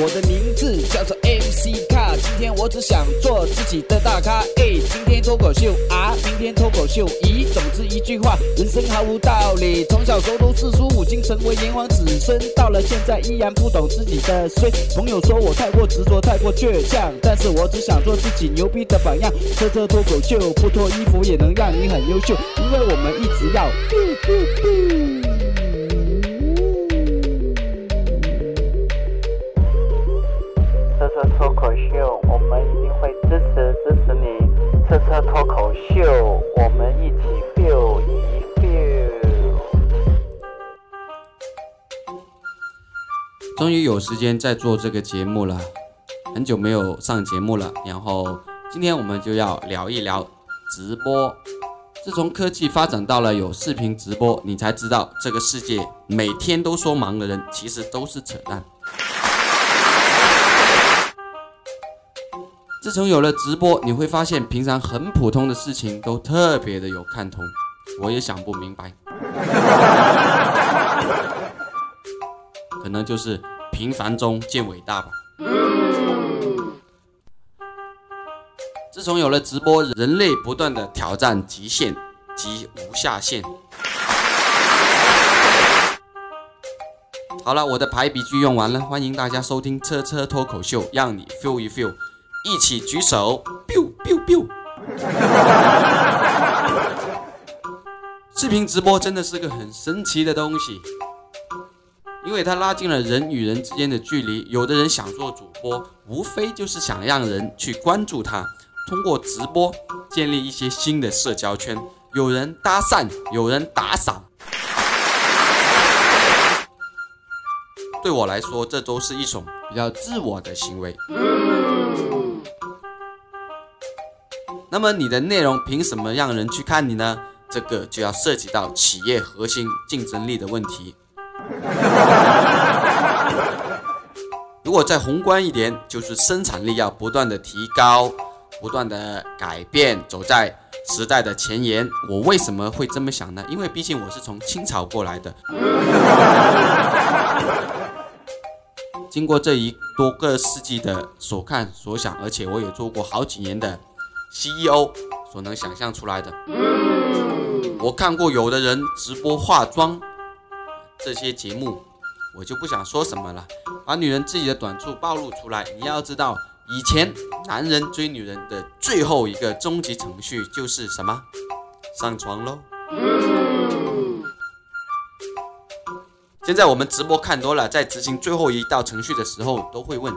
我的名字叫做 MC 卡，今天我只想做自己的大咖。哎，今天脱口秀啊，明天脱口秀。咦，总之一句话，人生毫无道理。从小熟读四书五经，成为炎黄子孙，到了现在依然不懂自己的衰。朋友说我太过执着，太过倔强，但是我只想做自己牛逼的榜样。车车脱口秀，不脱衣服也能让你很优秀，因为我们一直要。终于有时间在做这个节目了，很久没有上节目了。然后今天我们就要聊一聊直播。自从科技发展到了有视频直播，你才知道这个世界每天都说忙的人，其实都是扯淡。自从有了直播，你会发现平常很普通的事情都特别的有看头。我也想不明白，可能就是平凡中见伟大吧。自从有了直播，人类不断的挑战极限及无下限。好了，我的排比句用完了，欢迎大家收听车车脱口秀，让你 feel 一 feel。一起举手，biu biu biu。视频直播真的是个很神奇的东西，因为它拉近了人与人之间的距离。有的人想做主播，无非就是想让人去关注他，通过直播建立一些新的社交圈。有人搭讪，有人打赏。对我来说，这都是一种比较自我的行为。那么你的内容凭什么让人去看你呢？这个就要涉及到企业核心竞争力的问题。如果再宏观一点，就是生产力要不断的提高，不断的改变，走在时代的前沿。我为什么会这么想呢？因为毕竟我是从清朝过来的，经过这一多个世纪的所看所想，而且我也做过好几年的。CEO 所能想象出来的，我看过有的人直播化妆这些节目，我就不想说什么了，把女人自己的短处暴露出来。你要知道，以前男人追女人的最后一个终极程序就是什么？上床喽。现在我们直播看多了，在执行最后一道程序的时候，都会问。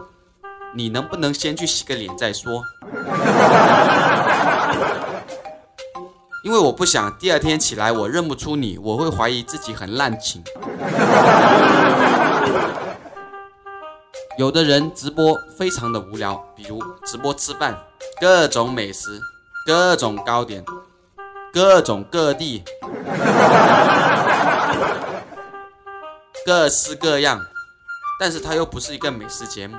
你能不能先去洗个脸再说？因为我不想第二天起来我认不出你，我会怀疑自己很滥情。有的人直播非常的无聊，比如直播吃饭，各种美食，各种糕点，各种各地，各式各样。但是它又不是一个美食节目，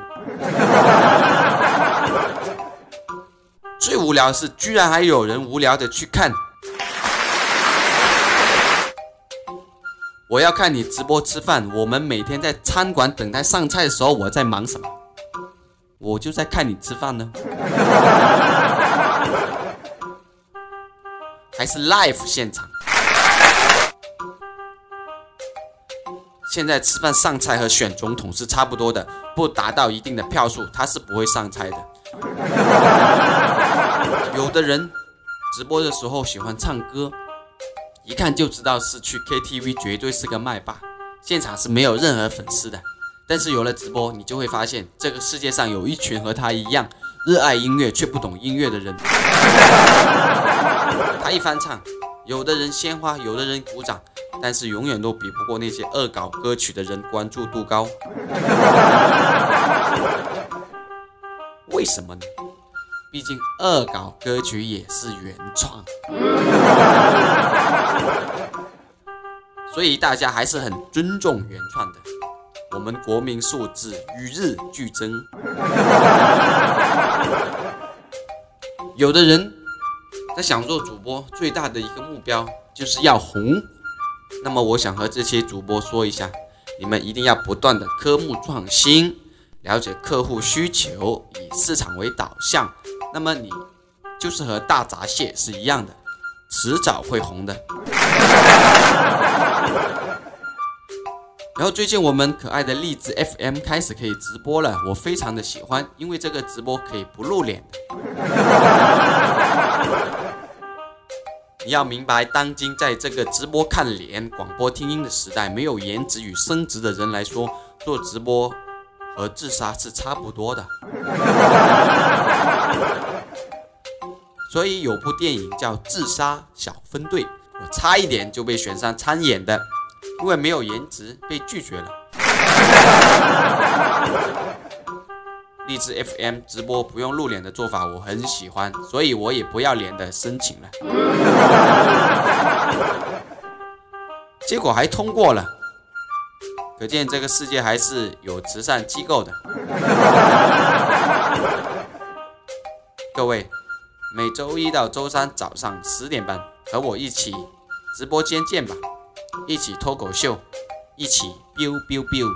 最无聊是，居然还有人无聊的去看。我要看你直播吃饭，我们每天在餐馆等待上菜的时候，我在忙什么？我就在看你吃饭呢，还是 live 现场？现在吃饭上菜和选总统是差不多的，不达到一定的票数，他是不会上菜的。有的人直播的时候喜欢唱歌，一看就知道是去 KTV，绝对是个麦霸，现场是没有任何粉丝的。但是有了直播，你就会发现这个世界上有一群和他一样热爱音乐却不懂音乐的人。他一翻唱，有的人鲜花，有的人鼓掌。但是永远都比不过那些恶搞歌曲的人关注度高，为什么呢？毕竟恶搞歌曲也是原创，所以大家还是很尊重原创的。我们国民素质与日俱增，有的人他想做主播，最大的一个目标就是要红。那么我想和这些主播说一下，你们一定要不断的科目创新，了解客户需求，以市场为导向，那么你就是和大闸蟹是一样的，迟早会红的。然后最近我们可爱的荔枝 FM 开始可以直播了，我非常的喜欢，因为这个直播可以不露脸你要明白，当今在这个直播看脸、广播听音的时代，没有颜值与升值的人来说，做直播和自杀是差不多的。所以有部电影叫《自杀小分队》，我差一点就被选上参演的。因为没有颜值被拒绝了。荔枝 FM 直播不用露脸的做法我很喜欢，所以我也不要脸的申请了，结果还通过了，可见这个世界还是有慈善机构的。各位，每周一到周三早上十点半和我一起直播间见吧。一起脱口秀，一起 biu biu biu。